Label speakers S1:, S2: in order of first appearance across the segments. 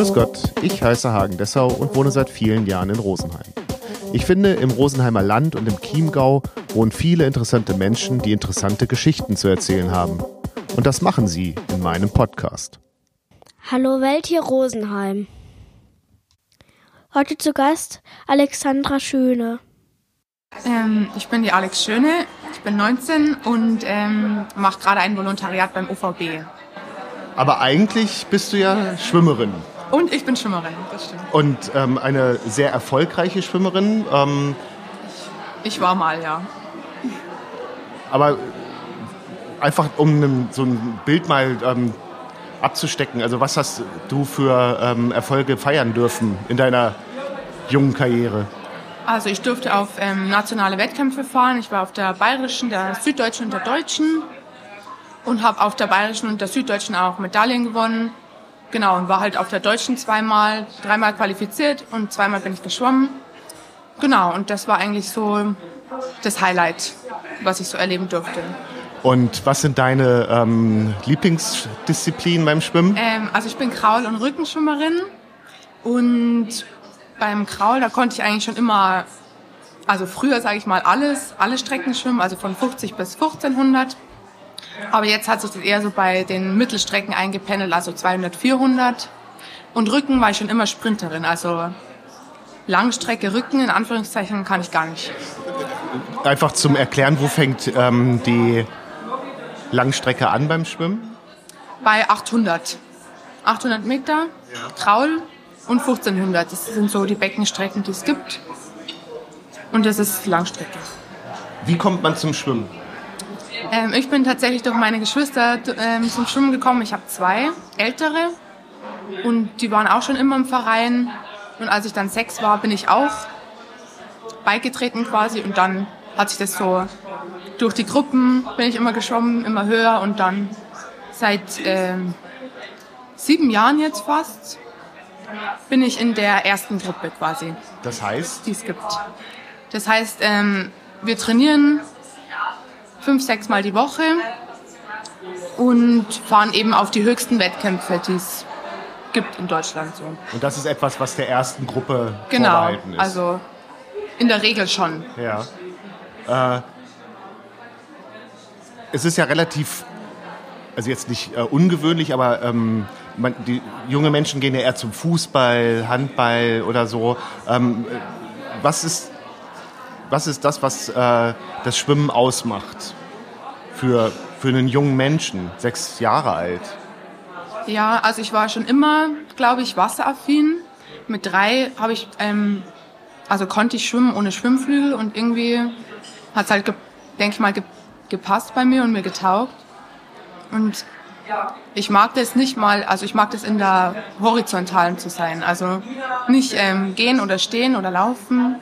S1: Grüß Gott, ich heiße Hagen Dessau und wohne seit vielen Jahren in Rosenheim. Ich finde, im Rosenheimer Land und im Chiemgau wohnen viele interessante Menschen, die interessante Geschichten zu erzählen haben. Und das machen sie in meinem Podcast.
S2: Hallo Welt hier Rosenheim. Heute zu Gast Alexandra Schöne.
S3: Ähm, ich bin die Alex Schöne, ich bin 19 und ähm, mache gerade ein Volontariat beim UVB.
S1: Aber eigentlich bist du ja Schwimmerin.
S3: Und ich bin Schwimmerin, das stimmt.
S1: Und ähm, eine sehr erfolgreiche Schwimmerin. Ähm,
S3: Ich war mal, ja.
S1: aber einfach um so ein Bild mal ähm, abzustecken. Also was hast du für ähm, Erfolge feiern dürfen in deiner jungen Karriere?
S3: Also ich durfte auf ähm, nationale Wettkämpfe fahren. Ich war auf der bayerischen, der süddeutschen und der deutschen und habe auf der bayerischen und der süddeutschen auch Medaillen gewonnen. Genau, und war halt auf der deutschen zweimal, dreimal qualifiziert und zweimal bin ich geschwommen. Genau, und das war eigentlich so das Highlight, was ich so erleben durfte.
S1: Und was sind deine ähm, Lieblingsdisziplinen beim Schwimmen?
S3: Ähm, also ich bin Kraul- und Rückenschwimmerin und beim Kraul, da konnte ich eigentlich schon immer, also früher sage ich mal alles, alle Strecken schwimmen, also von 50 bis 1500. Aber jetzt hat sich das eher so bei den Mittelstrecken eingependelt, also 200, 400. Und Rücken war ich schon immer Sprinterin, also Langstrecke Rücken in Anführungszeichen kann ich gar nicht.
S1: Einfach zum Erklären, wo fängt ähm, die Langstrecke an beim Schwimmen?
S3: Bei 800. 800 Meter, Kraul und 1500. Das sind so die Beckenstrecken, die es gibt. Und das ist Langstrecke.
S1: Wie kommt man zum Schwimmen?
S3: Ähm, ich bin tatsächlich durch meine Geschwister ähm, zum Schwimmen gekommen. Ich habe zwei ältere und die waren auch schon immer im Verein. Und als ich dann sechs war, bin ich auch beigetreten quasi. Und dann hat sich das so durch die Gruppen bin ich immer geschwommen, immer höher und dann seit ähm, sieben Jahren jetzt fast bin ich in der ersten Gruppe quasi
S1: Das heißt,
S3: die es gibt. Das heißt, ähm, wir trainieren fünf, sechs Mal die Woche und fahren eben auf die höchsten Wettkämpfe, die es gibt in Deutschland so.
S1: und das ist etwas, was der ersten Gruppe
S3: Genau,
S1: vorbehalten ist.
S3: also in der Regel schon.
S1: Ja. Äh, es ist ja relativ, also jetzt nicht äh, ungewöhnlich, aber ähm, man, die junge Menschen gehen ja eher zum Fußball, Handball oder so. Ähm, äh, was ist, was ist das, was äh, das Schwimmen ausmacht für, für einen jungen Menschen, sechs Jahre alt?
S3: Ja, also ich war schon immer, glaube ich, wasseraffin. Mit drei habe ich, ähm, also konnte ich schwimmen ohne Schwimmflügel und irgendwie hat es halt, denke ich mal, ge gepasst bei mir und mir getaugt. Und ich mag das nicht mal, also ich mag das in der horizontalen zu sein. Also nicht ähm, gehen oder stehen oder laufen,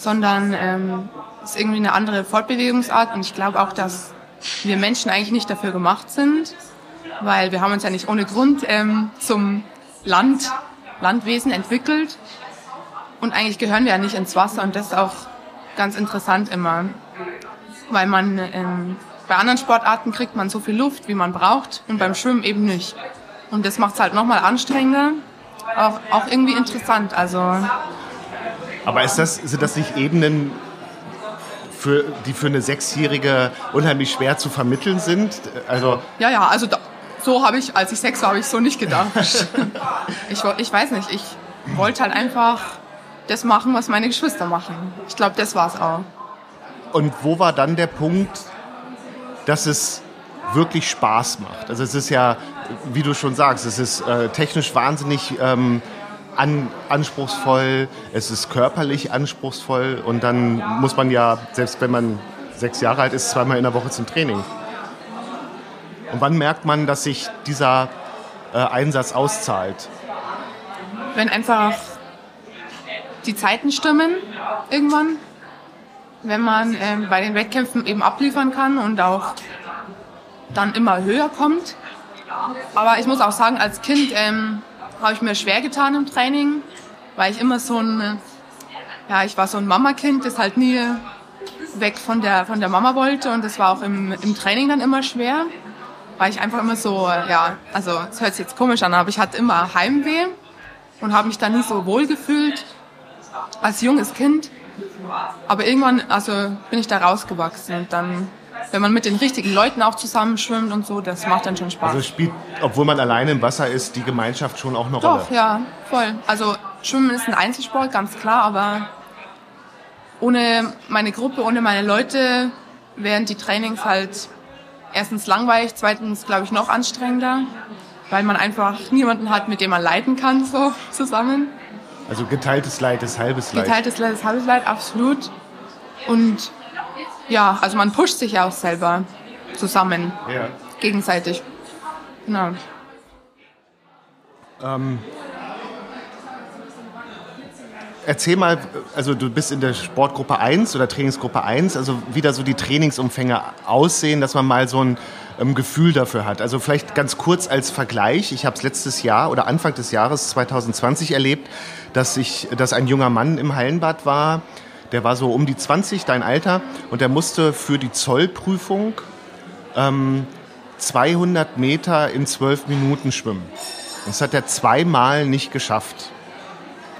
S3: sondern ähm, ist irgendwie eine andere Fortbewegungsart. Und ich glaube auch, dass wir Menschen eigentlich nicht dafür gemacht sind, weil wir haben uns ja nicht ohne Grund ähm, zum Land, Landwesen entwickelt. Und eigentlich gehören wir ja nicht ins Wasser und das ist auch ganz interessant immer, weil man ähm, bei anderen Sportarten kriegt man so viel Luft, wie man braucht und beim Schwimmen eben nicht. Und das macht es halt nochmal anstrengender, auch, auch irgendwie interessant. Also
S1: Aber ist das, sind das nicht Ebenen, für, die für eine Sechsjährige unheimlich schwer zu vermitteln sind? Also
S3: ja, ja, also da, so habe ich, als ich sechs war, habe ich so nicht gedacht. ich, ich weiß nicht, ich wollte halt einfach das machen, was meine Geschwister machen. Ich glaube, das war's auch.
S1: Und wo war dann der Punkt, dass es wirklich Spaß macht? Also es ist ja, wie du schon sagst, es ist äh, technisch wahnsinnig ähm, an, anspruchsvoll, es ist körperlich anspruchsvoll und dann muss man ja, selbst wenn man sechs Jahre alt ist, zweimal in der Woche zum Training. Und wann merkt man, dass sich dieser äh, Einsatz auszahlt?
S3: wenn einfach die Zeiten stimmen irgendwann, wenn man ähm, bei den Wettkämpfen eben abliefern kann und auch dann immer höher kommt. Aber ich muss auch sagen, als Kind ähm, habe ich mir schwer getan im Training, weil ich immer so ein, ja, ich war so ein Mamakind, das halt nie weg von der, von der Mama wollte und das war auch im, im Training dann immer schwer, weil ich einfach immer so, ja, also es hört sich jetzt komisch an, aber ich hatte immer Heimweh und habe mich da nie so wohl gefühlt als junges Kind. Aber irgendwann, also bin ich da rausgewachsen und dann, wenn man mit den richtigen Leuten auch zusammen schwimmt und so, das macht dann schon Spaß.
S1: Also spielt, obwohl man alleine im Wasser ist, die Gemeinschaft schon auch eine Rolle.
S3: Doch, ja, voll. Also Schwimmen ist ein Einzelsport, ganz klar, aber ohne meine Gruppe, ohne meine Leute wären die Trainings halt erstens langweilig, zweitens, glaube ich, noch anstrengender, weil man einfach niemanden hat, mit dem man leiten kann, so zusammen.
S1: Also geteiltes Leid ist halbes Leid.
S3: Geteiltes Leid ist halbes Leid, absolut. Und ja, also man pusht sich ja auch selber zusammen,
S1: Ja.
S3: gegenseitig. Genau.
S1: Erzähl mal, also du bist in der Sportgruppe 1 oder Trainingsgruppe 1, also wie da so die Trainingsumfänge aussehen, dass man mal so ein ähm, Gefühl dafür hat. Also vielleicht ganz kurz als Vergleich, ich habe es letztes Jahr oder Anfang des Jahres 2020 erlebt, dass, ich, dass ein junger Mann im Hallenbad war, der war so um die 20, dein Alter, und der musste für die Zollprüfung ähm, 200 Meter in 12 Minuten schwimmen. Das hat er zweimal nicht geschafft.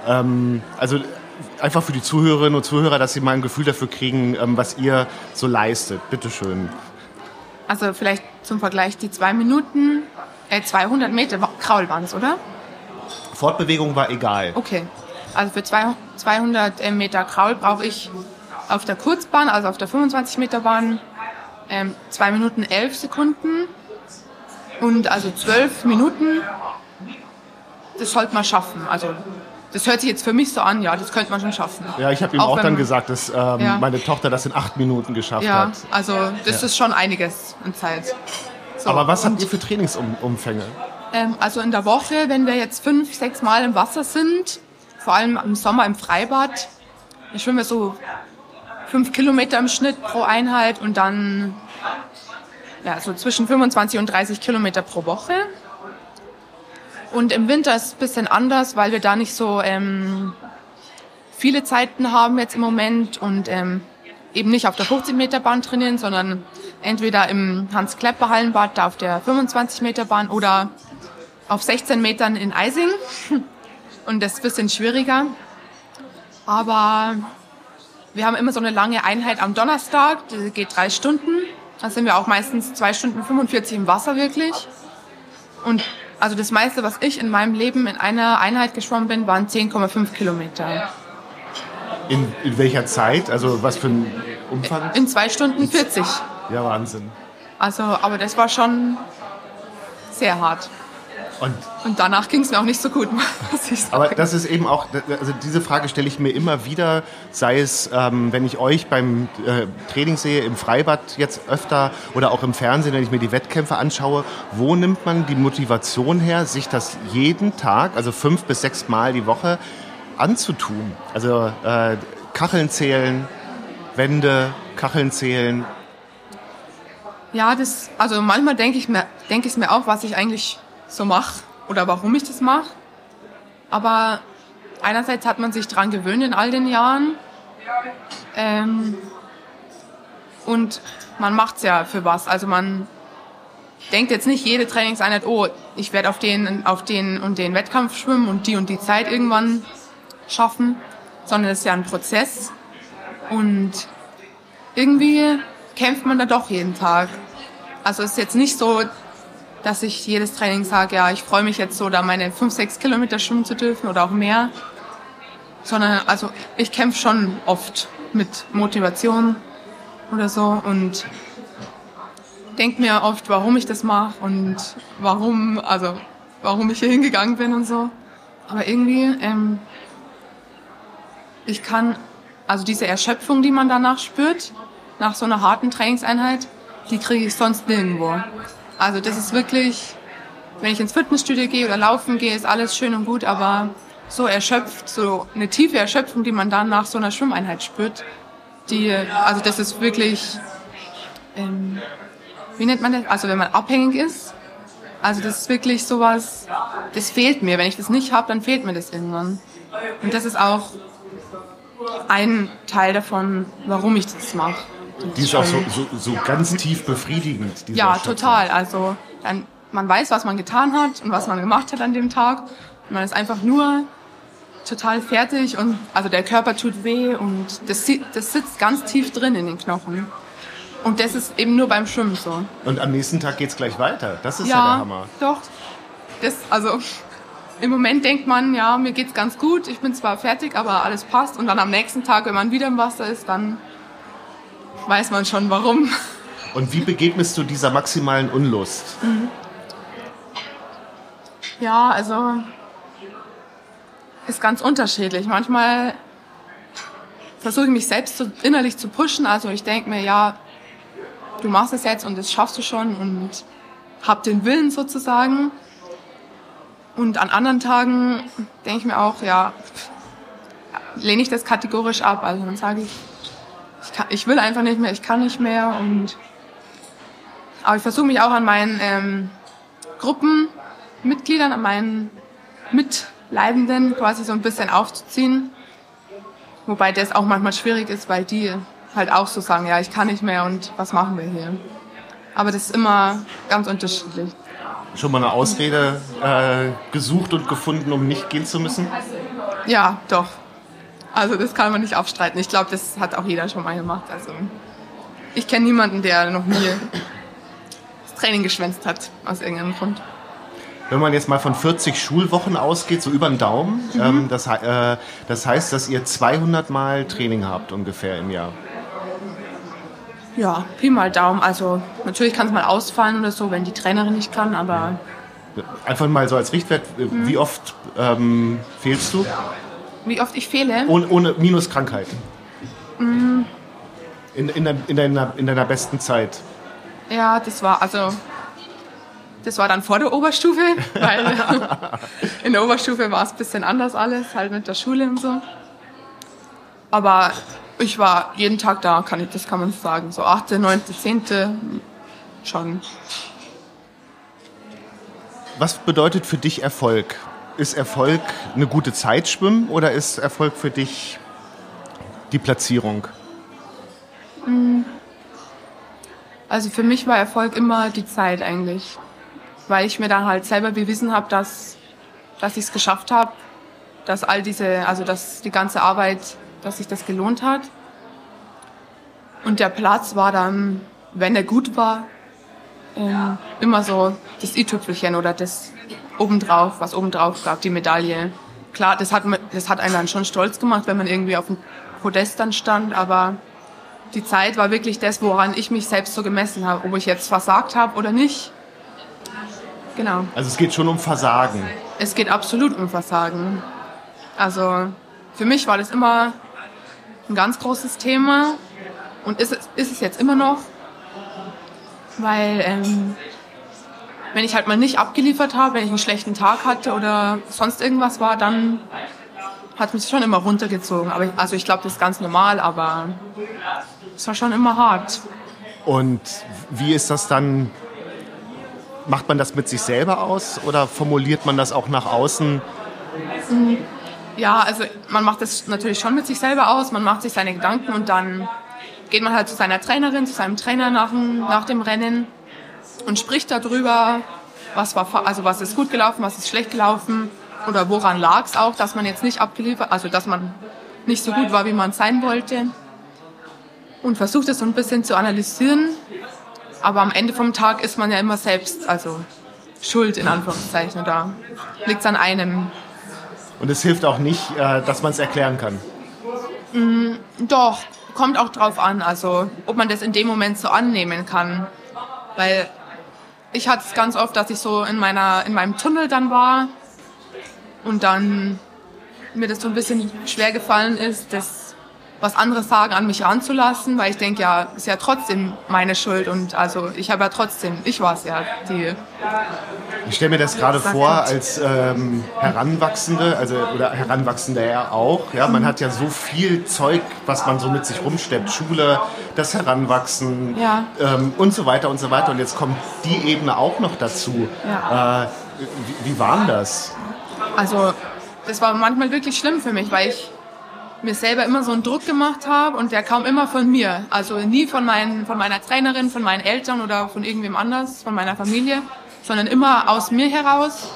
S1: Ähm, also einfach für die Zuhörerinnen und Zuhörer, dass sie mal ein Gefühl dafür kriegen, ähm, was ihr so leistet. Bitteschön.
S3: Also vielleicht zum Vergleich die zwei Minuten, äh, 200 Meter Kraul waren es, oder?
S1: Fortbewegung war egal.
S3: Okay. Also für zwei- 200 Meter Kraul brauche ich auf der Kurzbahn, also auf der 25 Meter Bahn, ähm, 2 Minuten 11 Sekunden. Und also 12 Minuten, das sollte man schaffen. Also das hört sich jetzt für mich so an, ja, das könnte man schon schaffen.
S1: Ja, ich habe ihm
S3: Auch
S1: auch, dann gesagt, dass ähm,
S3: Ja.
S1: meine Tochter das in acht Minuten geschafft
S3: Ja,
S1: hat.
S3: also das ist schon einiges an Zeit. So,
S1: Aber was habt ihr für Trainingsumfänge?
S3: Ähm, also in der Woche, wenn wir jetzt fünf, sechs Mal im Wasser sind, vor allem im Sommer im Freibad, dann schwimmen wir so fünf Kilometer im Schnitt pro Einheit und dann ja, so zwischen 25 und 30 Kilometer pro Woche. Und im Winter ist es ein bisschen anders, weil wir da nicht so ähm, viele Zeiten haben jetzt im Moment und ähm, eben nicht auf der 50 Meter Bahn trainieren, sondern entweder im Hans-Klepper-Hallenbad, da auf der 25 Meter Bahn oder auf 16 Metern in Eising. Und das ist ein bisschen schwieriger. Aber wir haben immer so eine lange Einheit am Donnerstag, die geht drei Stunden. Da sind wir auch meistens zwei Stunden 45 im Wasser wirklich. Und also das meiste, was ich in meinem Leben in einer Einheit geschwommen bin, waren 10,5 Kilometer.
S1: In, in welcher Zeit? Also was für ein Umfang?
S3: In zwei Stunden 40.
S1: Ja, Wahnsinn.
S3: Also, aber das war schon sehr hart.
S1: Und
S3: Und danach ging es mir auch nicht so gut, muss ich sagen.
S1: Aber das ist eben auch, also diese Frage stelle ich mir immer wieder, sei es, ähm, wenn ich euch beim äh, Training sehe, im Freibad jetzt öfter oder auch im Fernsehen, wenn ich mir die Wettkämpfe anschaue, wo nimmt man die Motivation her, sich das jeden Tag, also fünf bis sechs Mal die Woche anzutun? Also äh, Kacheln zählen, Wände, Kacheln zählen.
S3: Ja, das, also manchmal denke ich mir, denke ich mir auch, was ich eigentlich so mache oder warum ich das mache. Aber einerseits hat man sich dran gewöhnt in all den Jahren. Ähm, und man macht's ja für was. Also man denkt jetzt nicht jede Trainingseinheit, oh, ich werde auf den, auf den und den Wettkampf schwimmen und die und die Zeit irgendwann schaffen, sondern es ist ja ein Prozess. Und irgendwie kämpft man da doch jeden Tag. Also es ist jetzt nicht so, dass ich jedes Training sage, ja, ich freue mich jetzt so, da meine 5, 6 Kilometer schwimmen zu dürfen oder auch mehr. Sondern, also ich kämpfe schon oft mit Motivation oder so und denke mir oft, warum ich das mache und warum, also warum ich hier hingegangen bin und so. Aber irgendwie, ähm, ich kann, also diese Erschöpfung, die man danach spürt, nach so einer harten Trainingseinheit, die kriege ich sonst nirgendwo. Also das ist wirklich, wenn ich ins Fitnessstudio gehe oder laufen gehe, ist alles schön und gut, aber so erschöpft, so eine tiefe Erschöpfung, die man dann nach so einer Schwimmeinheit spürt, die, also das ist wirklich, ähm, wie nennt man das? Also wenn man abhängig ist, also das ist wirklich sowas, das fehlt mir. Wenn ich das nicht habe, dann fehlt mir das irgendwann. Und das ist auch ein Teil davon, warum ich das mache.
S1: Die ist auch so, so, so ganz tief befriedigend.
S3: Ja, total. Also dann, man weiß, was man getan hat und was man gemacht hat an dem Tag. Man ist einfach nur total fertig und also der Körper tut weh und das, das sitzt ganz tief drin in den Knochen. Und das ist eben nur beim Schwimmen so.
S1: Und am nächsten Tag geht es gleich weiter. Das ist ja, ja der Hammer.
S3: Doch. Das, also im Moment denkt man, ja, mir geht's ganz gut, ich bin zwar fertig, aber alles passt. Und dann am nächsten Tag, wenn man wieder im Wasser ist, dann weiß man schon warum.
S1: Und wie begegnest du dieser maximalen Unlust? Mhm.
S3: Ja, also ist ganz unterschiedlich. Manchmal versuche ich mich selbst zu, innerlich zu pushen. Also ich denke mir, ja, du machst es jetzt und das schaffst du schon und hab den Willen sozusagen. Und an anderen Tagen denke ich mir auch, ja, lehne ich das kategorisch ab. Also dann sage ich, ich, kann, ich will einfach nicht mehr, ich kann nicht mehr. Und aber ich versuche mich auch an meinen ähm, Gruppenmitgliedern, an meinen Mitleidenden quasi so ein bisschen aufzuziehen. Wobei das auch manchmal schwierig ist, weil die halt auch so sagen, ja, ich kann nicht mehr und was machen wir hier. Aber das ist immer ganz unterschiedlich.
S1: Schon mal eine Ausrede äh, gesucht und gefunden, um nicht gehen zu müssen?
S3: Ja, doch. Also das kann man nicht abstreiten. Ich glaube, das hat auch jeder schon mal gemacht. Also ich kenne niemanden, der noch nie das Training geschwänzt hat, aus irgendeinem Grund.
S1: Wenn man jetzt mal von 40 Schulwochen ausgeht, so über den Daumen, mhm. ähm, das, äh, das heißt, dass ihr 200 Mal Training habt ungefähr im Jahr.
S3: Ja, Pi mal Daumen. Also natürlich kann es mal ausfallen oder so, wenn die Trainerin nicht kann, aber...
S1: Einfach mal so als Richtwert, mhm. wie oft ähm, fehlst du?
S3: Wie oft ich fehle?
S1: Ohne, ohne minus Krankheit. Mhm. In, in, in, deiner, in deiner besten Zeit.
S3: Ja, das war also... Das war dann vor der Oberstufe, weil in der Oberstufe war es ein bisschen anders alles, halt mit der Schule und so. Aber ich war jeden Tag da, kann ich, das kann man sagen. So 8., 9., 10. schon.
S1: Was bedeutet für dich Erfolg? Ist Erfolg eine gute Zeit schwimmen oder ist Erfolg für dich die Platzierung?
S3: Mm. Also für mich war Erfolg immer die Zeit eigentlich, weil ich mir dann halt selber bewiesen habe, dass, dass ich es geschafft habe, dass all diese, also dass die ganze Arbeit dass sich das gelohnt hat. Und der Platz war dann, wenn er gut war, ähm, immer so das i-Tüpfelchen oder das obendrauf, was obendrauf gab, die Medaille. Klar, das hat, das hat einen dann schon stolz gemacht, wenn man irgendwie auf dem Podest dann stand, aber die Zeit war wirklich das, woran ich mich selbst so gemessen habe, ob ich jetzt versagt habe oder nicht. Genau.
S1: Also es geht schon um Versagen.
S3: Es geht absolut um Versagen. Also für mich war das immer ein ganz großes Thema und ist, ist es jetzt immer noch, weil ähm, wenn ich halt mal nicht abgeliefert habe, wenn ich einen schlechten Tag hatte oder sonst irgendwas war, dann hat mich schon immer runtergezogen. Aber also ich glaube, das ist ganz normal, aber es war schon immer hart.
S1: Und wie ist das dann? Macht man das mit sich selber aus oder formuliert man das auch nach außen?
S3: Ja, also man macht das natürlich schon mit sich selber aus, man macht sich seine Gedanken und dann geht man halt zu seiner Trainerin, zu seinem Trainer nach, nach dem Rennen und spricht darüber, was war, also was ist gut gelaufen, was ist schlecht gelaufen oder woran lag es auch, dass man jetzt nicht abgeliefert, also dass man nicht so gut war, wie man sein wollte und versucht es so ein bisschen zu analysieren. Aber am Ende vom Tag ist man ja immer selbst, also schuld in Anführungszeichen. Da liegt es an einem.
S1: Und es hilft auch nicht, äh, dass man es erklären kann.
S3: Mm, doch, kommt auch drauf an, also ob man das in dem Moment so annehmen kann. Weil ich hatte es ganz oft, dass ich so in, meiner, in meinem Tunnel dann war und dann mir das so ein bisschen schwer gefallen ist, das was andere sagen, an mich ranzulassen, weil ich denke, ja, ist ja trotzdem meine Schuld und also ich habe ja trotzdem, ich war es ja, die.
S1: Ich stelle mir das gerade vor als ähm, Heranwachsende, also oder Heranwachsende ja auch. Ja, man hat ja so viel Zeug, was man so mit sich rumsteppt, Schule, das Heranwachsen ja. ähm, und so weiter und so weiter. Und jetzt kommt die Ebene auch noch dazu. Ja. Äh, wie, wie war denn das?
S3: Also das war manchmal wirklich schlimm für mich, weil ich mir selber immer so einen Druck gemacht habe und der kam immer von mir. Also nie von, meinen, von meiner Trainerin, von meinen Eltern oder von irgendwem anders, von meiner Familie, sondern immer aus mir heraus.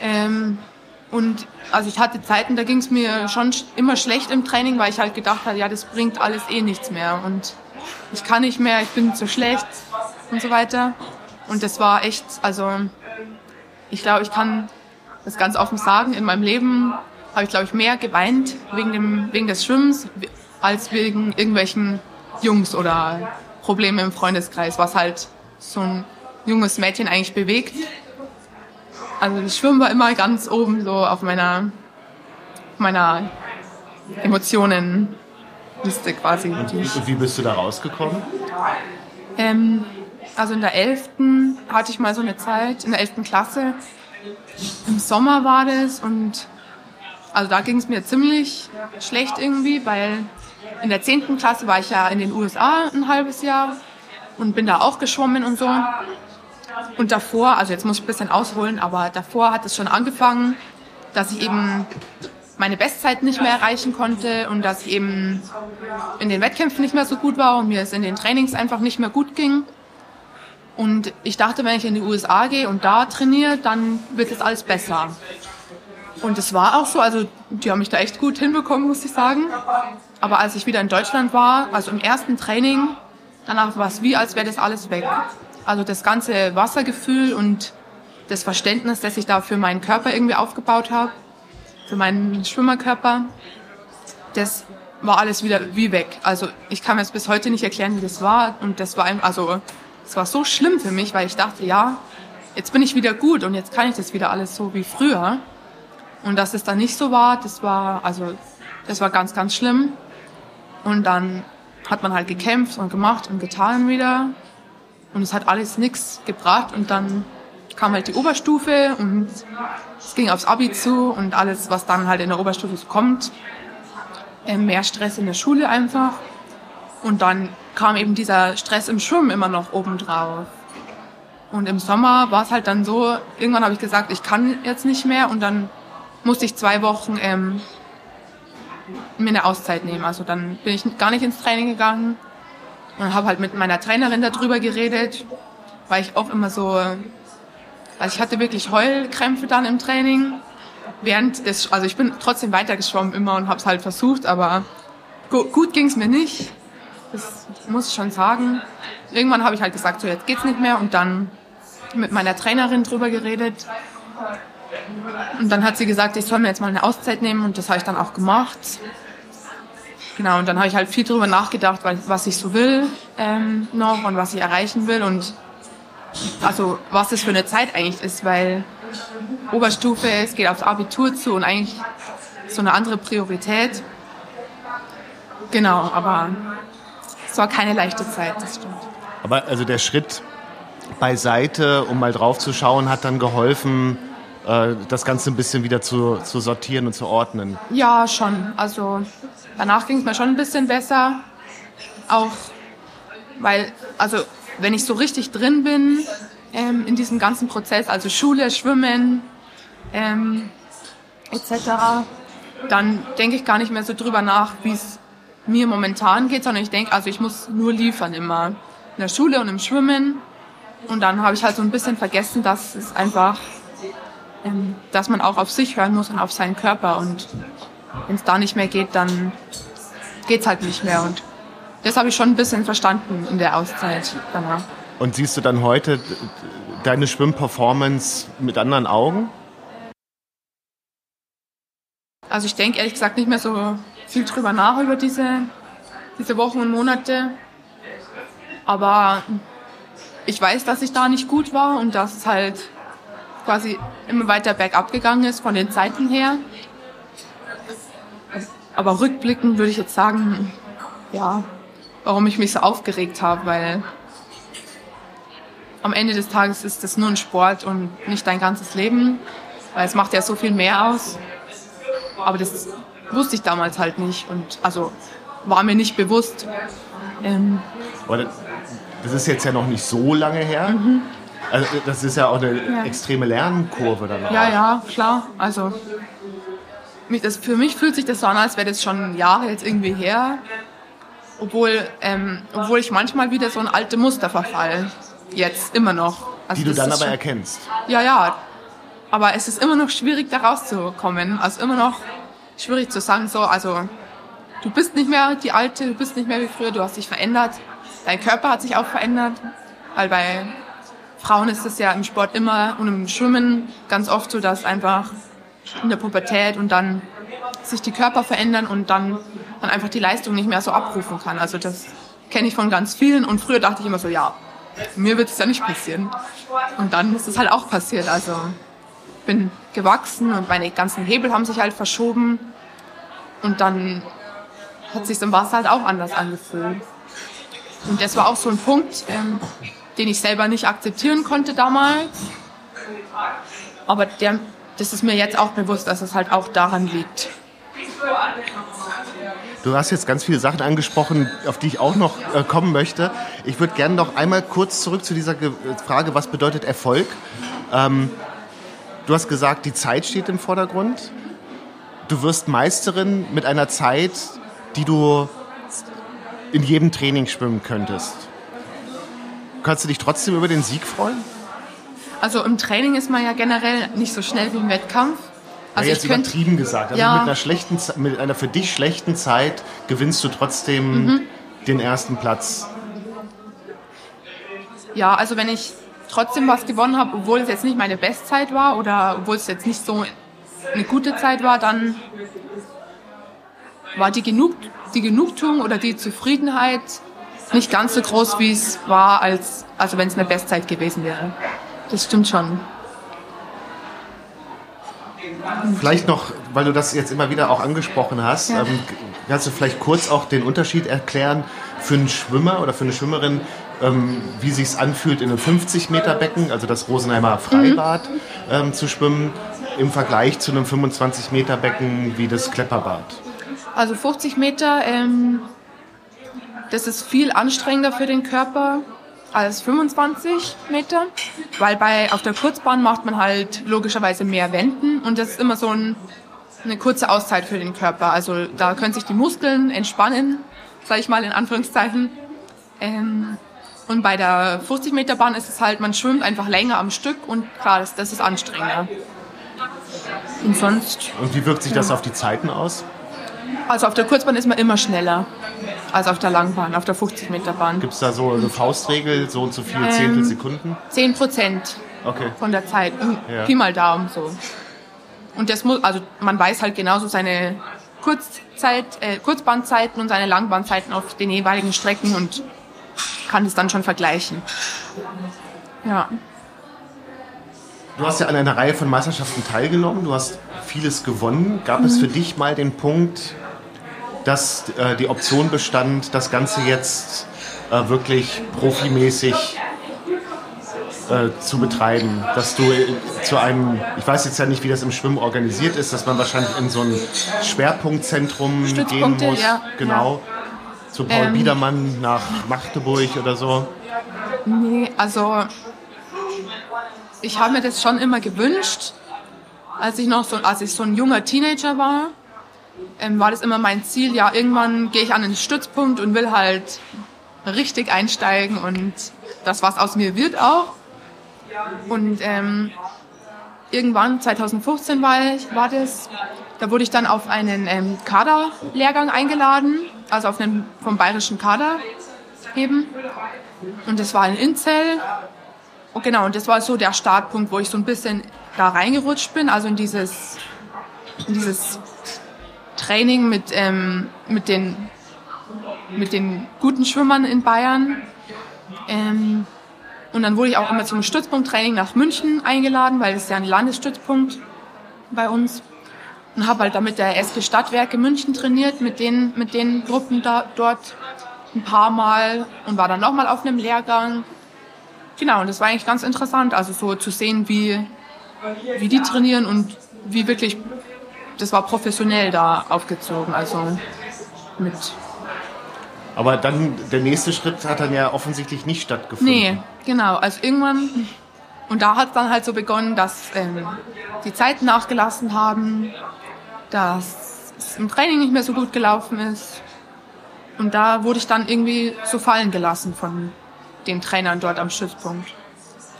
S3: Ähm, Und also ich hatte Zeiten, da ging es mir schon immer schlecht im Training, weil ich halt gedacht habe, ja, das bringt alles eh nichts mehr. Und ich kann nicht mehr, ich bin zu schlecht und so weiter. Und das war echt, also ich glaube, ich kann das ganz offen sagen, in meinem Leben habe ich, glaube ich, mehr geweint wegen, dem, wegen des Schwimmens als wegen irgendwelchen Jungs oder Probleme im Freundeskreis, was halt so ein junges Mädchen eigentlich bewegt. Also das Schwimmen war immer ganz oben so auf meiner, meiner Emotionenliste quasi.
S1: Und, und wie bist du da rausgekommen?
S3: Ähm, also in der 11. hatte ich mal so eine Zeit, in der 11. Klasse. Im Sommer war das und also da ging es mir ziemlich schlecht irgendwie, weil in der 10. Klasse war ich ja in den USA ein halbes Jahr und bin da auch geschwommen und so. Und davor, also jetzt muss ich ein bisschen ausholen, aber davor hat es schon angefangen, dass ich eben meine Bestzeit nicht mehr erreichen konnte und dass ich eben in den Wettkämpfen nicht mehr so gut war und mir es in den Trainings einfach nicht mehr gut ging. Und ich dachte, wenn ich in die USA gehe und da trainiere, dann wird es alles besser. Und es war auch so, also die haben mich da echt gut hinbekommen, muss ich sagen. Aber als ich wieder in Deutschland war, also im ersten Training, danach war es wie, als wäre das alles weg. Also das ganze Wassergefühl und das Verständnis, das ich da für meinen Körper irgendwie aufgebaut habe, für meinen Schwimmerkörper, das war alles wieder wie weg. Also ich kann mir jetzt bis heute nicht erklären, wie das war. Und das war, also es war so schlimm für mich, weil ich dachte, ja, jetzt bin ich wieder gut und jetzt kann ich das wieder alles so wie früher. Und dass es dann nicht so war, das war, also, das war ganz, ganz schlimm. Und dann hat man halt gekämpft und gemacht und getan wieder. Und es hat alles nichts gebracht. Und dann kam halt die Oberstufe und es ging aufs Abi zu und alles, was dann halt in der Oberstufe kommt. Ähm, mehr Stress in der Schule einfach. Und dann kam eben dieser Stress im Schwimmen immer noch obendrauf. Und im Sommer war es halt dann so, irgendwann habe ich gesagt, ich kann jetzt nicht mehr und dann musste ich zwei Wochen ähm, mir eine Auszeit nehmen. Also dann bin ich gar nicht ins Training gegangen und habe halt mit meiner Trainerin darüber geredet, weil ich auch immer so, also ich hatte wirklich Heulkrämpfe dann im Training. Während des, also ich bin trotzdem weitergeschwommen immer und habe es halt versucht, aber gut ging es mir nicht. Das muss ich schon sagen. Irgendwann habe ich halt gesagt, so jetzt geht's nicht mehr und dann mit meiner Trainerin drüber geredet. Und dann hat sie gesagt, ich soll mir jetzt mal eine Auszeit nehmen und das habe ich dann auch gemacht. Genau, und dann habe ich halt viel drüber nachgedacht, was ich so will ähm, noch und was ich erreichen will und also was das für eine Zeit eigentlich ist, weil Oberstufe, es geht aufs Abitur zu und eigentlich so eine andere Priorität. Genau, aber es war keine leichte Zeit, das stimmt.
S1: Aber also der Schritt beiseite, um mal drauf zu schauen, hat dann geholfen, das Ganze ein bisschen wieder zu, zu sortieren und zu ordnen.
S3: Ja, schon. Also danach ging es mir schon ein bisschen besser. Auch weil, also wenn ich so richtig drin bin ähm, in diesem ganzen Prozess, also Schule, Schwimmen ähm, etc., dann denke ich gar nicht mehr so drüber nach, wie es mir momentan geht, sondern ich denke, also ich muss nur liefern immer. In der Schule und im Schwimmen. Und dann habe ich halt so ein bisschen vergessen, dass es einfach, dass man auch auf sich hören muss und auf seinen Körper. Und wenn es da nicht mehr geht, dann geht es halt nicht mehr. Und das habe ich schon ein bisschen verstanden in der Auszeit danach.
S1: Und siehst du dann heute deine Schwimmperformance mit anderen Augen?
S3: Also ich denke ehrlich gesagt nicht mehr so viel drüber nach über diese, diese Wochen und Monate. Aber ich weiß, dass ich da nicht gut war und dass es halt quasi immer weiter bergab gegangen ist von den Zeiten her. Aber rückblickend würde ich jetzt sagen, ja, warum ich mich so aufgeregt habe, weil am Ende des Tages ist das nur ein Sport und nicht dein ganzes Leben, weil es macht ja so viel mehr aus. Aber das wusste ich damals halt nicht und also war mir nicht bewusst. Ähm,
S1: das ist jetzt ja noch nicht so lange her. Mhm. Also das ist ja auch eine ja. extreme Lernkurve dann auch.
S3: Ja, ja, klar. Also das, für mich fühlt sich das so an, als wäre das schon Jahre jetzt irgendwie her. Obwohl, ähm, obwohl ich manchmal wieder so ein alte Muster verfall. Jetzt, immer noch.
S1: Also Die du dann aber schon, erkennst.
S3: Ja, ja. Aber es ist immer noch schwierig, da rauszukommen. Also immer noch schwierig zu sagen, so, also du bist nicht mehr die Alte, du bist nicht mehr wie früher, du hast dich verändert. Dein Körper hat sich auch verändert. Weil bei Frauen ist es ja im Sport immer und im Schwimmen ganz oft so, dass einfach in der Pubertät und dann sich die Körper verändern und dann man einfach die Leistung nicht mehr so abrufen kann. Also das kenne ich von ganz vielen und früher dachte ich immer so, ja, mir wird es ja nicht passieren. Und dann ist es halt auch passiert. Also bin gewachsen und meine ganzen Hebel haben sich halt verschoben und dann hat sich im Wasser halt auch anders angefühlt. Und das war auch so ein Punkt, ähm, den ich selber nicht akzeptieren konnte damals. Aber der, das ist mir jetzt auch bewusst, dass es halt auch daran liegt.
S1: Du hast jetzt ganz viele Sachen angesprochen, auf die ich auch noch äh, kommen möchte. Ich würde gerne noch einmal kurz zurück zu dieser Ge Frage, was bedeutet Erfolg? Ähm, du hast gesagt, die Zeit steht im Vordergrund. Du wirst Meisterin mit einer Zeit, die du in jedem Training schwimmen könntest. Kannst du dich trotzdem über den Sieg freuen?
S3: Also im Training ist man ja generell nicht so schnell wie im Wettkampf.
S1: Also ja, jetzt könnt, übertrieben gesagt. Also
S3: ja.
S1: mit, einer schlechten, mit einer für dich schlechten Zeit gewinnst du trotzdem mhm. den ersten Platz.
S3: Ja, also wenn ich trotzdem was gewonnen habe, obwohl es jetzt nicht meine Bestzeit war oder obwohl es jetzt nicht so eine gute Zeit war, dann war die, Genug, die Genugtuung oder die Zufriedenheit nicht ganz so groß, wie es war, als, also wenn es eine Bestzeit gewesen wäre. Das stimmt schon.
S1: Vielleicht noch, weil du das jetzt immer wieder auch angesprochen hast, ja. ähm, kannst du vielleicht kurz auch den Unterschied erklären für einen Schwimmer oder für eine Schwimmerin, ähm, wie sich es anfühlt, in einem 50-Meter-Becken, also das Rosenheimer Freibad, mhm. ähm, zu schwimmen, im Vergleich zu einem 25-Meter-Becken wie das Klepperbad?
S3: Also 50 Meter, ähm, das ist viel anstrengender für den Körper als 25 Meter, weil bei auf der Kurzbahn macht man halt logischerweise mehr Wenden und das ist immer so ein, eine kurze Auszeit für den Körper. Also da können sich die Muskeln entspannen, sage ich mal in Anführungszeichen. Ähm, und bei der 50 Meter Bahn ist es halt, man schwimmt einfach länger am Stück und klar, das, das ist anstrengender. Und sonst.
S1: Und wie wirkt sich das auf die Zeiten aus?
S3: Also auf der Kurzbahn ist man immer schneller als auf der Langbahn, auf der 50 Meter Bahn.
S1: Gibt es da so eine Faustregel, so und so viele Zehntel ähm, Sekunden?
S3: 10 Prozent
S1: okay.
S3: von der Zeit. Ja. Pi mal Daumen so. Und das muss, also man weiß halt genauso seine Kurzzeit, äh, Kurzbahnzeiten und seine Langbahnzeiten auf den jeweiligen Strecken und kann es dann schon vergleichen. Ja.
S1: Du hast ja an einer Reihe von Meisterschaften teilgenommen, du hast vieles gewonnen. Gab mhm. es für dich mal den Punkt, dass äh, die Option bestand, das Ganze jetzt äh, wirklich profimäßig äh, zu betreiben, dass du zu einem, ich weiß jetzt ja nicht, wie das im Schwimmen organisiert ist, dass man wahrscheinlich in so ein Schwerpunktzentrum gehen muss,
S3: ja,
S1: genau,
S3: ja.
S1: zu Paul ähm, Biedermann nach Magdeburg oder so.
S3: Nee, also ich habe mir das schon immer gewünscht, als ich noch so, als ich so ein junger Teenager war ähm, war das immer mein Ziel, ja, irgendwann gehe ich an den Stützpunkt und will halt richtig einsteigen und das, was aus mir wird auch. Und ähm, irgendwann, 2015 war, ich, war das, da wurde ich dann auf einen ähm, Kaderlehrgang eingeladen, also auf einen vom bayerischen Kader eben. Und das war in Inzell. Und genau, und das war so der Startpunkt, wo ich so ein bisschen da reingerutscht bin, also in dieses, in dieses Training mit, ähm, mit, den, mit den guten Schwimmern in Bayern. Ähm, und dann wurde ich auch immer zum Stützpunkttraining nach München eingeladen, weil es ja ein Landesstützpunkt bei uns. Und habe halt damit der SG Stadtwerke München trainiert, mit den, mit den Gruppen da, dort ein paar Mal und war dann nochmal auf einem Lehrgang. Genau, und das war eigentlich ganz interessant, also so zu sehen, wie, wie die trainieren und wie wirklich das war professionell da aufgezogen, also mit.
S1: Aber dann der nächste Schritt hat dann ja offensichtlich nicht stattgefunden.
S3: Nee, genau. Also irgendwann und da hat es dann halt so begonnen, dass ähm, die Zeiten nachgelassen haben, dass es im Training nicht mehr so gut gelaufen ist. Und da wurde ich dann irgendwie so fallen gelassen von den Trainern dort am Stützpunkt.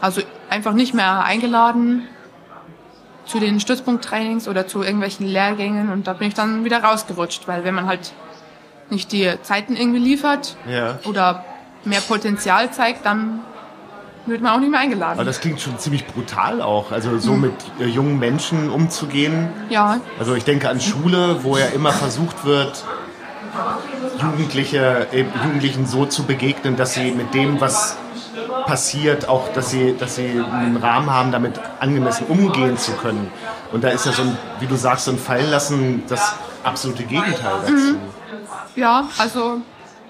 S3: Also einfach nicht mehr eingeladen zu den Stützpunkttrainings oder zu irgendwelchen Lehrgängen und da bin ich dann wieder rausgerutscht, weil wenn man halt nicht die Zeiten irgendwie liefert
S1: Ja.
S3: oder mehr Potenzial zeigt, dann wird man auch nicht mehr eingeladen.
S1: Aber das klingt schon ziemlich brutal auch, also so mit äh, jungen Menschen umzugehen.
S3: ja,
S1: Also ich denke an Schule, wo ja immer versucht wird, Jugendliche, äh, Jugendlichen so zu begegnen, dass sie mit dem, was passiert, auch, dass sie, dass sie einen Rahmen haben, damit angemessen umgehen zu können. Und da ist ja so ein, wie du sagst, so ein Fallenlassen das absolute Gegenteil dazu.
S3: ja, also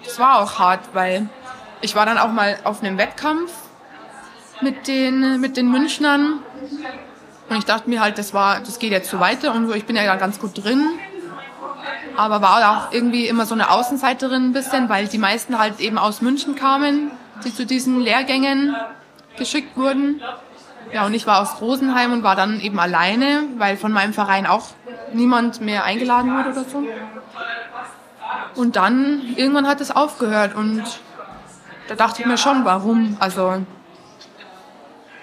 S3: es war auch hart, weil ich war dann auch mal auf einem Wettkampf mit den, mit den Münchnern und ich dachte mir halt, das war, das geht jetzt so weiter und so, ich bin ja ganz gut drin. Aber war auch irgendwie immer so eine Außenseiterin ein bisschen, weil die meisten halt eben aus München kamen, die zu diesen Lehrgängen geschickt wurden. Ja, und ich war aus Rosenheim und war dann eben alleine, weil von meinem Verein auch niemand mehr eingeladen wurde oder so. Und dann, irgendwann hat es aufgehört und da dachte ich mir schon, warum? Also,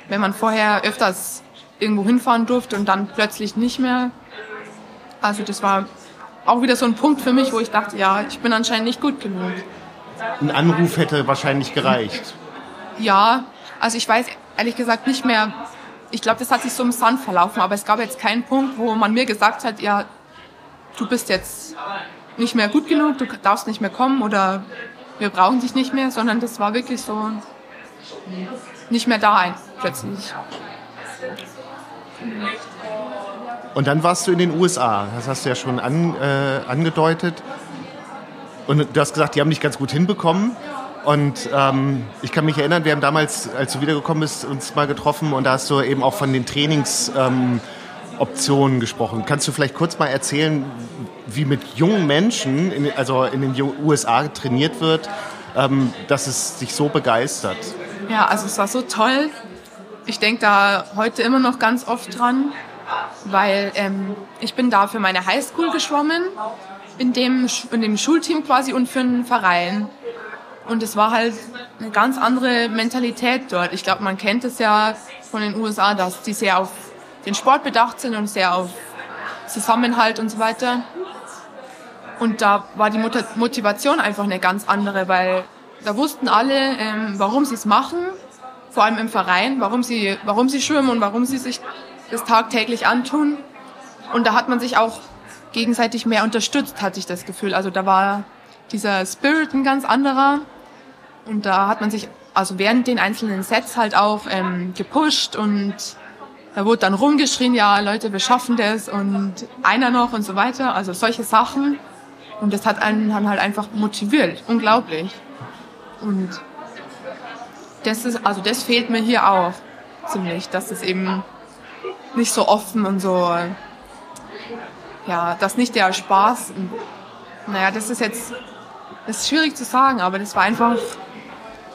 S3: wenn man vorher öfters irgendwo hinfahren durfte und dann plötzlich nicht mehr. Also, das war auch wieder so ein Punkt für mich, wo ich dachte, ja, ich bin anscheinend nicht gut genug.
S1: Ein Anruf hätte wahrscheinlich gereicht.
S3: Ja, also ich weiß ehrlich gesagt nicht mehr. Ich glaube, das hat sich so im Sand verlaufen, aber es gab jetzt keinen Punkt, wo man mir gesagt hat, ja, du bist jetzt nicht mehr gut genug, du darfst nicht mehr kommen oder wir brauchen dich nicht mehr, sondern das war wirklich so nicht mehr da ein, plötzlich.
S1: Und dann warst du in den USA, das hast du ja schon an, äh, angedeutet. Und du hast gesagt, die haben dich ganz gut hinbekommen. Und ähm, ich kann mich erinnern, wir haben damals, als du wiedergekommen bist, uns mal getroffen und da hast du eben auch von den Trainingsoptionen ähm, gesprochen. Kannst du vielleicht kurz mal erzählen, wie mit jungen Menschen, in, also in den USA trainiert wird, ähm, dass es dich so begeistert?
S3: Ja, also es war so toll. Ich denke da heute immer noch ganz oft dran, weil ähm, ich bin da für meine Highschool geschwommen, in dem, in dem Schulteam quasi und für einen Verein. Und es war halt eine ganz andere Mentalität dort. Ich glaube, man kennt es ja von den USA, dass die sehr auf den Sport bedacht sind und sehr auf Zusammenhalt und so weiter. Und da war die Motivation einfach eine ganz andere, weil da wussten alle, ähm, warum sie es machen, vor allem im Verein, warum sie, warum sie schwimmen und warum sie sich das tagtäglich antun. Und da hat man sich auch gegenseitig mehr unterstützt, hatte ich das Gefühl. Also da war dieser Spirit ein ganz anderer. Und da hat man sich also während den einzelnen Sets halt auch ähm, gepusht und da wurde dann rumgeschrien, ja Leute, wir schaffen das und einer noch und so weiter. Also solche Sachen. Und das hat einen dann halt einfach motiviert. Unglaublich. Und das ist, also das fehlt mir hier auch ziemlich, dass es eben nicht so offen und so, ja, dass nicht der Spaß, naja, das ist jetzt, das ist schwierig zu sagen, aber das war einfach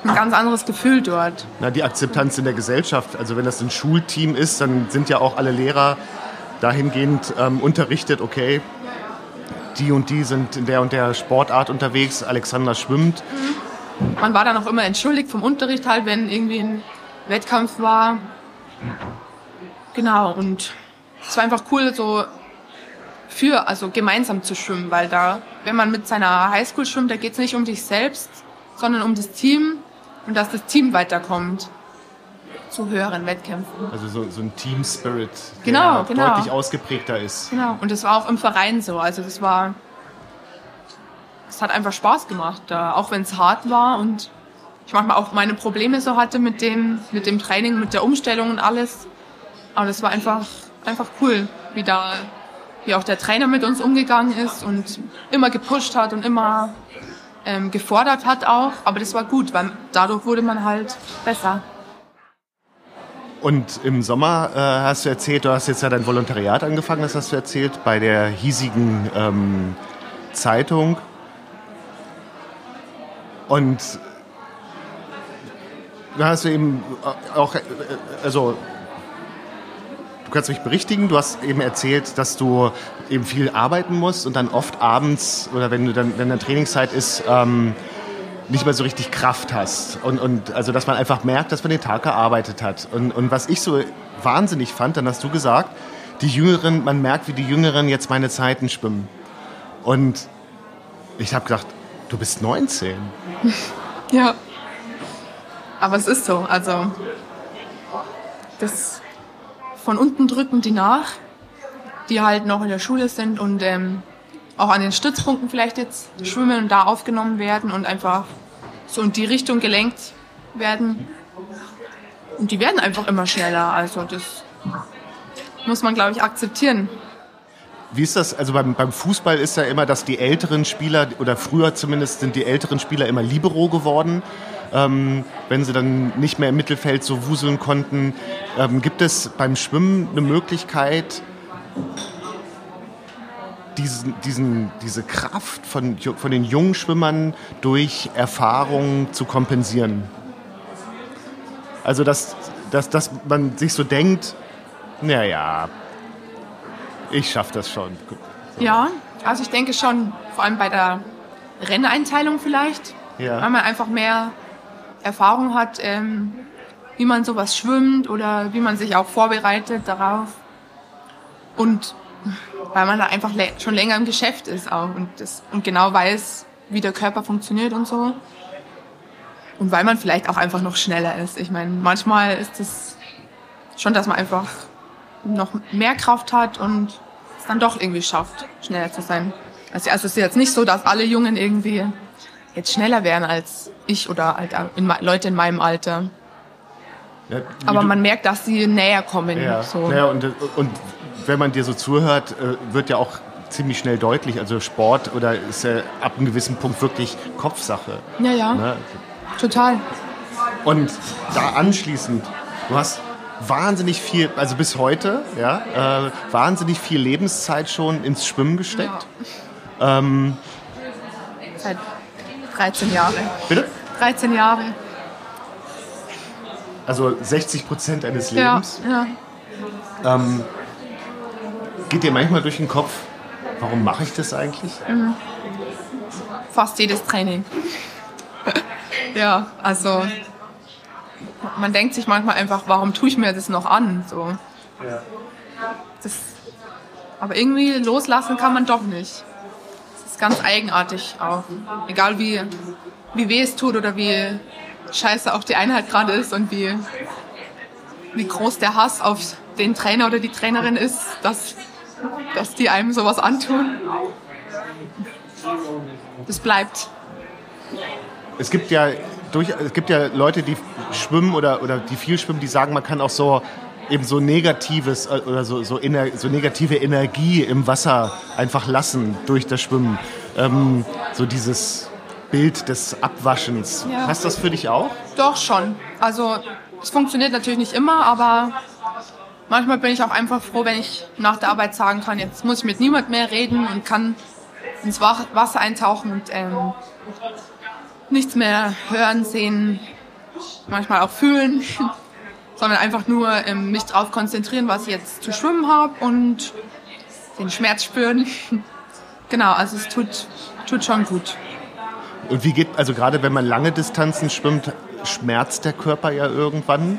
S3: ein ganz anderes Gefühl dort.
S1: Na, die Akzeptanz in der Gesellschaft. Also wenn das ein Schulteam ist, dann sind ja auch alle Lehrer dahingehend ähm, unterrichtet, okay, die und die sind in der und der Sportart unterwegs, Alexander schwimmt.
S3: Man war dann auch immer entschuldigt vom Unterricht halt, wenn irgendwie ein Wettkampf war. Genau, und es war einfach cool, so für, also gemeinsam zu schwimmen, weil da, wenn man mit seiner Highschool schwimmt, da geht es nicht um dich selbst, sondern um das Team und dass das Team weiterkommt zu höheren Wettkämpfen.
S1: Also so, so ein Team Spirit, der
S3: Genau, genau.
S1: deutlich ausgeprägter ist.
S3: Genau, und das war auch im Verein so. Also das war, es hat einfach Spaß gemacht, da, auch wenn es hart war und ich manchmal auch meine Probleme so hatte mit dem, mit dem Training, mit der Umstellung und alles. Aber das war einfach, einfach cool, wie da, wie auch der Trainer mit uns umgegangen ist und immer gepusht hat und immer ähm, gefordert hat auch. Aber das war gut, weil dadurch wurde man halt besser.
S1: Und im Sommer äh, hast du erzählt, du hast jetzt ja dein Volontariat angefangen, das hast du erzählt, bei der hiesigen ähm, Zeitung. Und da hast du eben auch, äh, also du kannst mich berichtigen, du hast eben erzählt, dass du eben viel arbeiten musst und dann oft abends oder wenn du dann, wenn dann Trainingszeit ist, ähm, nicht mehr so richtig Kraft hast. Und, und also, dass man einfach merkt, dass man den Tag gearbeitet hat. Und, und was ich so wahnsinnig fand, dann hast du gesagt, die Jüngeren, man merkt, wie die Jüngeren jetzt meine Zeiten schwimmen. Und ich habe gedacht, du bist 19.
S3: Ja. Aber es ist so. Also, das von unten drücken die nach, die halt noch in der Schule sind und ähm, auch an den Stützpunkten vielleicht jetzt schwimmen und da aufgenommen werden und einfach so in die Richtung gelenkt werden. Und die werden einfach immer schneller. Also das muss man, glaube ich, akzeptieren.
S1: Wie ist das? Also beim, beim Fußball ist ja immer, dass die älteren Spieler, oder früher zumindest sind die älteren Spieler immer Libero geworden, ähm, wenn sie dann nicht mehr im Mittelfeld so wuseln konnten. Ähm, gibt es beim Schwimmen eine Möglichkeit, diesen, diesen, diese Kraft von, von den jungen Schwimmern durch Erfahrung zu kompensieren? Also, dass, dass, dass man sich so denkt, naja, ich schaffe das schon.
S3: So. Ja, also ich denke schon, vor allem bei der Renneinteilung vielleicht, ja. weil man einfach mehr Erfahrung hat, ähm, wie man sowas schwimmt oder wie man sich auch vorbereitet darauf. Und weil man da einfach schon länger im Geschäft ist auch und, das, und genau weiß, wie der Körper funktioniert und so. Und weil man vielleicht auch einfach noch schneller ist. Ich meine, manchmal ist es schon, dass man einfach noch mehr Kraft hat und es dann doch irgendwie schafft, schneller zu sein. Also, also es ist jetzt nicht so, dass alle Jungen irgendwie jetzt schneller wären als ich oder halt in, Leute in meinem Alter. Ja, Aber man merkt, dass sie näher kommen.
S1: Ja, so. ja und, und wenn man dir so zuhört, äh, wird ja auch ziemlich schnell deutlich, also Sport oder ist ja ab einem gewissen Punkt wirklich Kopfsache.
S3: Ja, ja. Ne? Total.
S1: Und da anschließend, du hast wahnsinnig viel, also bis heute, ja, äh, wahnsinnig viel Lebenszeit schon ins Schwimmen gesteckt. Ja. Ähm,
S3: Seit 13 Jahren.
S1: Bitte?
S3: 13 Jahre.
S1: Also 60 Prozent eines Lebens.
S3: Ja,
S1: ja. Ähm, geht dir manchmal durch den Kopf, warum mache ich das eigentlich? Mhm.
S3: Fast jedes Training. ja, also man denkt sich manchmal einfach, warum tue ich mir das noch an? So. Ja. Das, aber irgendwie loslassen kann man doch nicht. Ganz eigenartig auch. Egal wie, wie weh es tut oder wie scheiße auch die Einheit gerade ist und wie, wie groß der Hass auf den Trainer oder die Trainerin ist, dass, dass die einem sowas antun. Das bleibt.
S1: Es gibt ja durch, es gibt ja Leute, die schwimmen oder, oder die viel schwimmen, die sagen, man kann auch so eben so negatives äh, oder so, so, ener, so negative Energie im Wasser einfach lassen durch das Schwimmen. Ähm, so dieses Bild des Abwaschens. Ja. Passt das für dich auch?
S3: Doch schon. Also es funktioniert natürlich nicht immer, aber manchmal bin ich auch einfach froh, wenn ich nach der Arbeit sagen kann, jetzt muss ich mit niemand mehr reden und kann ins Wasser eintauchen und ähm, nichts mehr hören, sehen, manchmal auch fühlen, sondern einfach nur ähm, mich darauf konzentrieren, was ich jetzt zu schwimmen habe und den Schmerz spüren. genau, also es tut, tut schon gut.
S1: Und wie geht, also gerade wenn man lange Distanzen schwimmt, schmerzt der Körper ja irgendwann.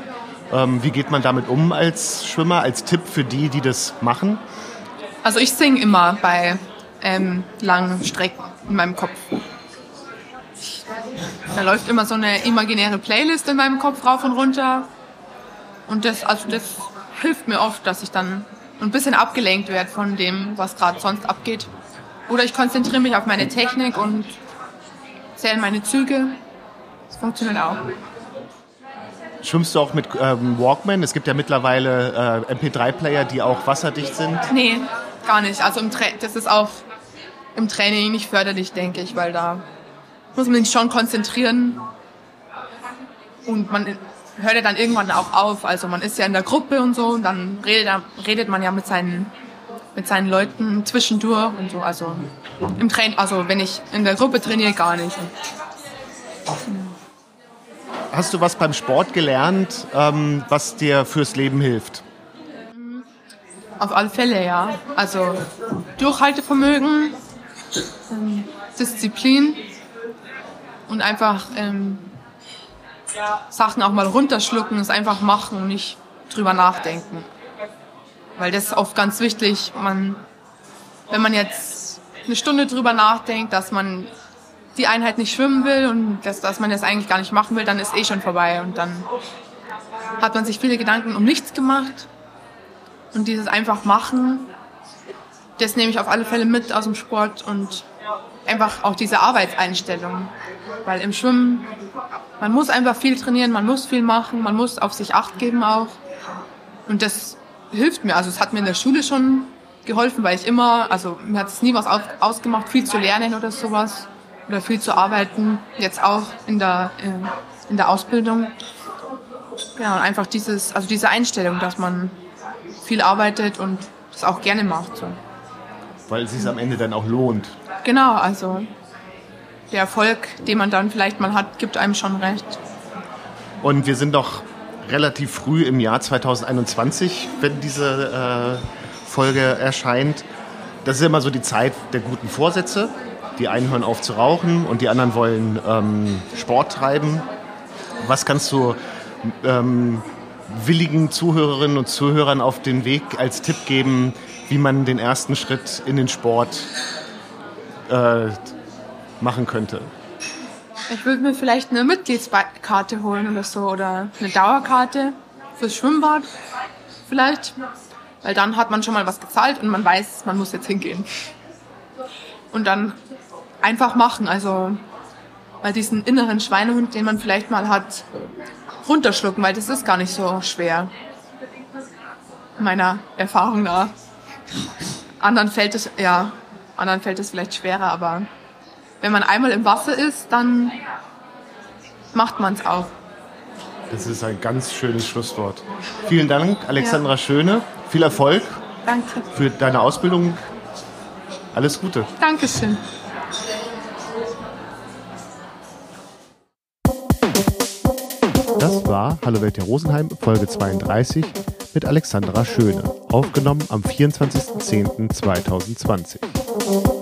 S1: Ähm, wie geht man damit um als Schwimmer, als Tipp für die, die das machen?
S3: Also ich singe immer bei ähm, langen Strecken in meinem Kopf. Da läuft immer so eine imaginäre Playlist in meinem Kopf rauf und runter. Und das, also das hilft mir oft, dass ich dann ein bisschen abgelenkt werde von dem, was gerade sonst abgeht. Oder ich konzentriere mich auf meine Technik und zähle meine Züge. Das funktioniert auch.
S1: Schwimmst du auch mit ähm, Walkman? Es gibt ja mittlerweile äh, MP3-Player, die auch wasserdicht sind.
S3: Nee, gar nicht. Also im das ist auch im Training nicht förderlich, denke ich, weil da muss man sich schon konzentrieren und man hört ja dann irgendwann auch auf. Also man ist ja in der Gruppe und so und dann redet, redet man ja mit seinen, mit seinen Leuten zwischendurch und so. Also im Train, also wenn ich in der Gruppe trainiere, gar nicht.
S1: Hast du was beim Sport gelernt, ähm, was dir fürs Leben hilft?
S3: Auf alle Fälle, ja. Also Durchhaltevermögen, ähm, Disziplin und einfach ähm, Sachen auch mal runterschlucken, es einfach machen und nicht drüber nachdenken. Weil das ist oft ganz wichtig. Man, wenn man jetzt eine Stunde drüber nachdenkt, dass man die Einheit nicht schwimmen will und dass, dass man das eigentlich gar nicht machen will, dann ist eh schon vorbei. Und dann hat man sich viele Gedanken um nichts gemacht. Und dieses einfach machen, das nehme ich auf alle Fälle mit aus dem Sport und einfach auch diese Arbeitseinstellung. Weil im Schwimmen, man muss einfach viel trainieren, man muss viel machen, man muss auf sich Acht geben auch. Und das hilft mir. Also es hat mir in der Schule schon geholfen, weil ich immer, also mir hat es nie was ausgemacht, viel zu lernen oder sowas oder viel zu arbeiten. Jetzt auch in der, äh, in der Ausbildung. Ja, und einfach dieses, also diese Einstellung, dass man viel arbeitet und das auch gerne macht. So.
S1: Weil es sich am Ende dann auch lohnt.
S3: Genau, also der Erfolg, den man dann vielleicht mal hat, gibt einem schon recht.
S1: Und wir sind doch relativ früh im Jahr 2021, wenn diese äh, Folge erscheint. Das ist immer so die Zeit der guten Vorsätze. Die einen hören auf zu rauchen und die anderen wollen ähm, Sport treiben. Was kannst du ähm, willigen Zuhörerinnen und Zuhörern auf den Weg als Tipp geben, wie man den ersten Schritt in den Sport äh, machen könnte?
S3: Ich würde mir vielleicht eine Mitgliedskarte holen oder so oder eine Dauerkarte fürs Schwimmbad vielleicht, weil dann hat man schon mal was gezahlt und man weiß, man muss jetzt hingehen. Und dann einfach machen, also weil diesen inneren Schweinehund, den man vielleicht mal hat, runterschlucken, weil das ist gar nicht so schwer. Meiner Erfahrung nach. Anderen fällt es, ja, anderen fällt es vielleicht schwerer, aber wenn man einmal im Wasser ist, dann macht man es auch.
S1: Das ist ein ganz schönes Schlusswort. Vielen Dank, Alexandra ja. Schöne. Viel Erfolg.
S3: Danke.
S1: Für deine Ausbildung. Alles Gute.
S3: Dankeschön.
S1: War Hallo Welt der Rosenheim, Folge 32 mit Alexandra Schöne, aufgenommen am 24.10.2020.